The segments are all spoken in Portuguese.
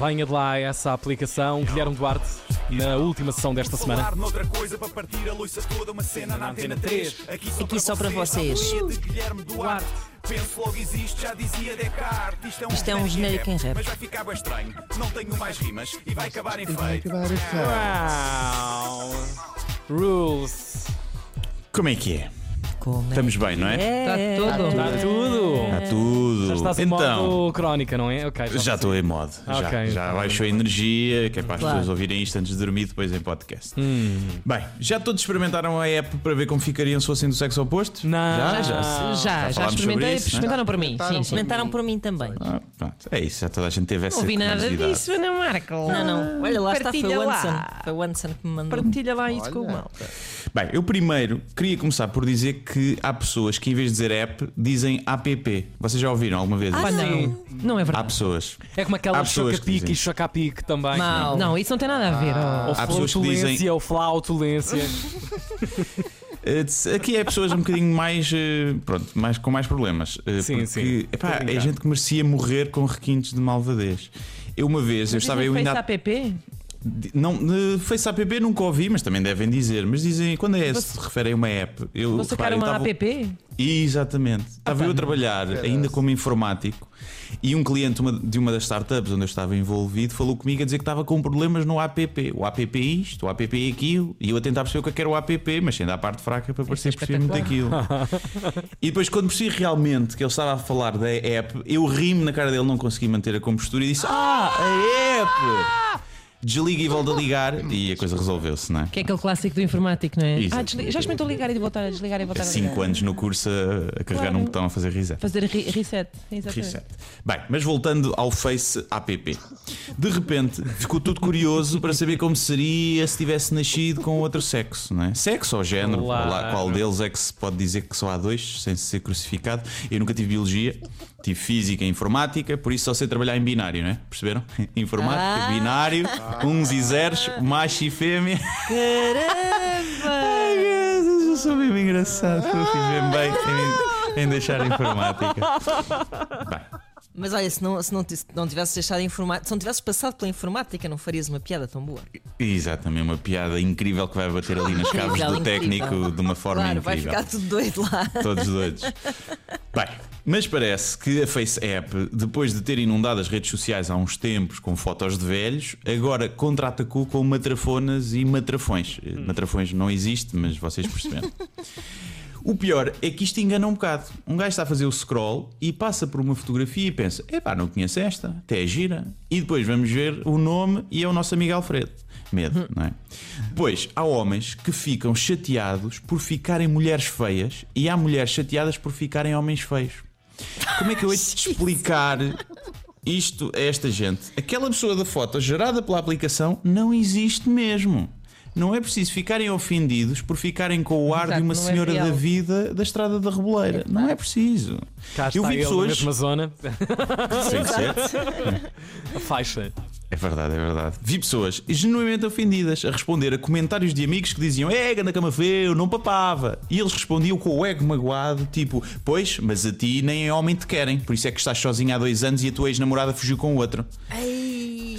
Venha de lá essa aplicação. Guilherme Duarte, na última sessão desta semana. Falar noutra coisa para partir a louça toda, uma cena na antena 3. Aqui só, Aqui só para vocês. de Guilherme Duarte. Penso logo existe, já dizia Descartes. Isto é um, Isto é um genérico em rap. Mas vai ficar bem estranho. Não tenho mais rimas e vai acabar em feio. Uau! Rules. Como é que é? Como é Estamos bem, não é? É, Está tudo. Está tudo. Está tudo. Já estás em então, modo crónica, não é? Ok. já estou em modo. Já, Ok. já baixou a energia, que é para as Claro. pessoas ouvirem isto antes de dormir, depois em podcast. Hum. Bem, já todos experimentaram a app para ver como ficariam se fossem do sexo oposto? Não. Já, já. Já, Já, já, experimentei, isso, não é? experimentaram para mim. Sim. Experimentaram por mim também. Ah, pronto, é isso, já toda a gente teve essa Não vi nada disso, Ana Marco. Não, não. Olha lá, está, foi Partilha o lá. Anderson. Foi o Anderson que me mandou. Partilha lá isso com o malta. Bem, eu primeiro queria começar por dizer que há pessoas que em vez de dizer app dizem app. Vocês já ouviram alguma vez? Ah, isso? não. Não é Há verdade. pessoas. É como aquela Há pessoas que choca-pique dizem. e choca-pique também. Mau. Não, isso não tem nada a ver. oh. Ou Há pessoas que flautulência, dizem- ou flautulência. Eh, Aqui é pessoas um bocadinho mais, eh, pronto, mais, com mais problemas. eh, Sim, porque, sim. epá, Estou a é brincar. gente que merecia morrer com requintes de malvadez. Eu uma vez, eu estava eu ainda. app? Não, Face app nunca ouvi, mas também devem dizer. Mas dizem, quando é se referem a uma app, eu repara, sacar eu uma estava- app? Exatamente. Estava eu a trabalhar ainda como informático e um cliente uma- de uma das startups onde eu estava envolvido falou comigo a dizer que estava com problemas no app. O app é isto, o app é aquilo. E eu a tentar perceber o que é era o app, mas sendo a parte fraca para parecer perceber muito aquilo. e depois, quando percebi realmente que ele estava a falar da app, eu ri-me na cara dele, não consegui manter a compostura e disse: Ah, a app! Desliga e volta a ligar e a coisa resolveu-se, não é? Que é aquele clássico do informático, não é? Isso. Ah, desliga- já experimentou ligar e voltar a desligar e voltar a ligar. 5 anos no curso a, a carregar Claro. um botão a fazer reset. Fazer re- reset. Exatamente. Reset. Bem, mas voltando ao Face app. De repente ficou tudo curioso para saber como seria se tivesse nascido com outro sexo, não é? Sexo ou género, Claro. qual deles é que se pode dizer que só há dois, sem ser crucificado. Eu nunca tive biologia, tive física e informática, por isso só sei trabalhar em binário, não é? Perceberam? Informática, Ah. binário, uns e zeros, macho e fêmea. Caramba! Ai, meu Deus, eu sou mesmo engraçado, eu fiz bem bem em, em deixar a informática. Bem. Mas olha, se não, se não, se não tivesses deixado informática, se não tivesses passado pela informática, não farias uma piada tão boa. Exatamente, uma piada incrível que vai bater ali nas Incrível, do incrível. técnico de uma forma claro, vai incrível. ficar tudo doido lá. Todos doidos. Bem, mas parece que a Face App, depois de ter inundado as redes sociais há uns tempos com fotos de velhos, agora contra-atacou com matrafonas e matrafões. Eh, Matrafões não existe, mas vocês perceberam. O pior é que isto engana um bocado. Um gajo está a fazer o scroll e passa por uma fotografia e pensa: epá, não conheço esta, até é gira. E depois vamos ver o nome e é o nosso amigo Alfredo. Medo, não é? Depois, há homens que ficam chateados por ficarem mulheres feias e há mulheres chateadas por ficarem homens feios. Como é que eu hei de explicar isto a esta gente? Aquela pessoa da foto gerada pela aplicação não existe mesmo. Não é preciso ficarem ofendidos por ficarem com o ar Exato, de uma é senhora da real. vida da estrada da Reboleira. Não é preciso. Cá está Eu vi ele na pessoas. mesma zona. Sem ser. A faixa. É verdade, é verdade. Vi pessoas genuinamente ofendidas a responder a comentários de amigos que diziam É, na cama feio, não papava. E eles respondiam com o ego magoado, tipo Pois, mas a ti nem é homem te querem, por isso é que estás sozinha há dois anos e a tua ex-namorada fugiu com o outro. Ai,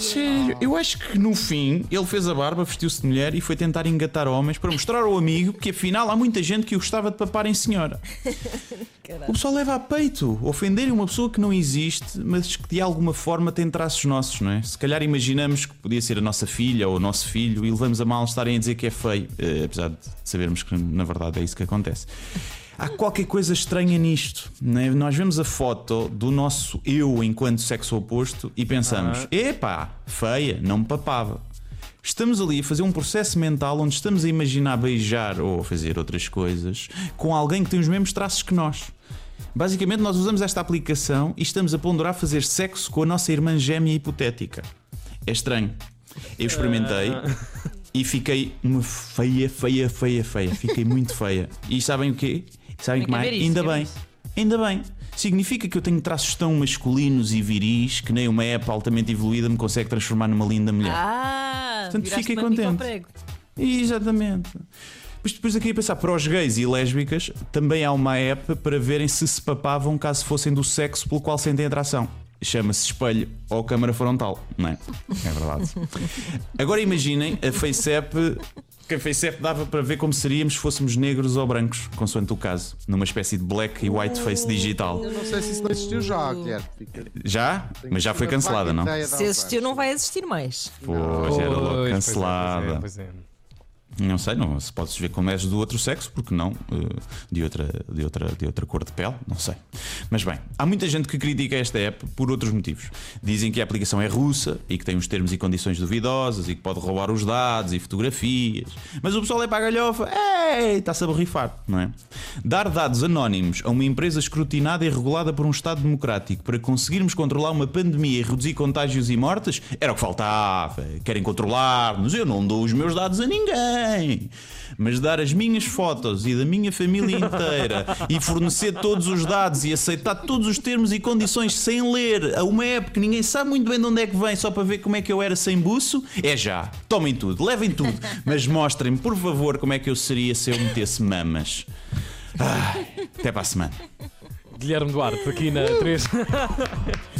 Sério, eu acho que no fim ele fez a barba, vestiu-se de mulher e foi tentar engatar homens para mostrar ao amigo que afinal há muita gente que o gostava de papar em senhora. O pessoal leva a peito ofenderem uma pessoa que não existe, mas que de alguma forma tem traços nossos, não é? Se calhar imaginamos que podia ser a nossa filha ou o nosso filho e levamos a mal estarem a dizer que é feio, eh, apesar de sabermos que na verdade é isso que acontece. Há qualquer coisa estranha nisto. não é? Nós vemos a foto do nosso eu enquanto sexo oposto e pensamos: epá, feia, não me papava. Estamos ali a fazer um processo mental onde estamos a imaginar beijar ou fazer outras coisas com alguém que tem os mesmos traços que nós. Basicamente, nós usamos esta aplicação e estamos a ponderar fazer sexo com a nossa irmã gêmea hipotética. É estranho. Eu experimentei e fiquei uma feia, feia, feia, feia. Fiquei muito feia. E sabem o quê? Sabem que mais? Ainda bem. Ainda bem. Significa que eu tenho traços tão masculinos e viris que nem uma app altamente evoluída me consegue transformar numa linda mulher. ah, Portanto, fiquei contente. Exatamente. Mas depois aqui a pensar, para os gays e lésbicas, também há uma app para verem se se papavam caso fossem do sexo pelo qual sentem atração. chama-se espelho ou câmara frontal, não é? É verdade. Agora imaginem a FaceApp. Que a FaceApp dava para ver como seríamos se fôssemos negros ou brancos, consoante o caso, numa espécie de black e white face digital. Eu não sei se isso não existiu já, Guilherme. Já? Mas já foi cancelada, não? Se existiu, não vai existir mais. Pois era logo cancelada. Pois é, pois é. Não sei, não se podes ver como és do outro sexo, porque não eh, de, outra, de, outra, de outra cor de pele, não sei. Mas bem, há muita gente que critica esta app por outros motivos. Dizem que a aplicação é russa e que tem uns termos e condições duvidosas e que pode roubar os dados e fotografias. Mas o pessoal é para a galhofa, ei, está-se a borrifar, não é? Dar dados anónimos a uma empresa escrutinada e regulada por um Estado democrático para conseguirmos controlar uma pandemia e reduzir contágios e mortes era o que faltava. Querem controlar-nos, eu não dou os meus dados a ninguém. Mas dar as minhas fotos e da minha família inteira e fornecer todos os dados e aceitar todos os termos e condições sem ler a uma app que ninguém sabe muito bem de onde é que vem só para ver como é que eu era sem buço, é já. Tomem tudo, levem tudo, mas mostrem-me, por favor, como é que eu seria se eu metesse mamas. Ai, até para a semana. Guilherme Duarte, aqui na 3.